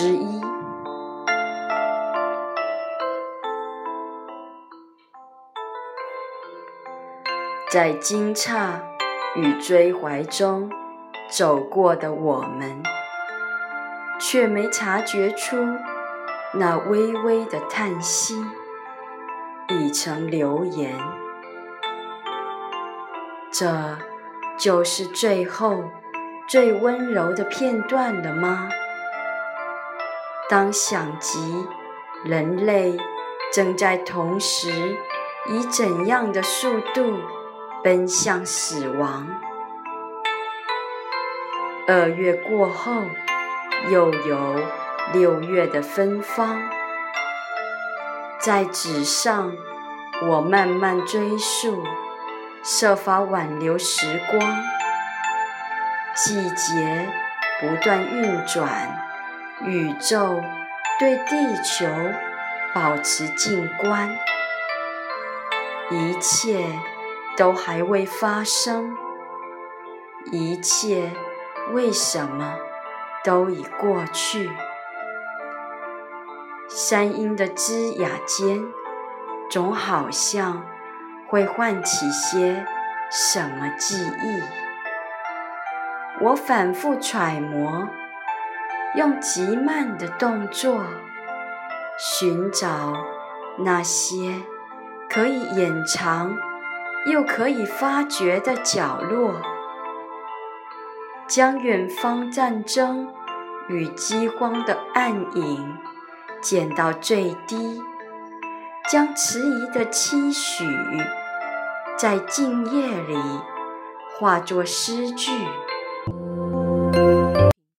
之一，在惊诧与追怀中走过的我们，却没察觉出那微微的叹息已成流言。这就是最后。最温柔的片段了吗？当想及人类正在同时以怎样的速度奔向死亡？二月过后，又有六月的芬芳，在纸上，我慢慢追溯，设法挽留时光。季节不断运转，宇宙对地球保持静观，一切都还未发生，一切为什么都已过去？山阴的枝桠间，总好像会唤起些什么记忆。我反复揣摩，用极慢的动作寻找那些可以掩藏又可以发掘的角落，将远方战争与饥荒的暗影减到最低，将迟疑的期许在静夜里化作诗句。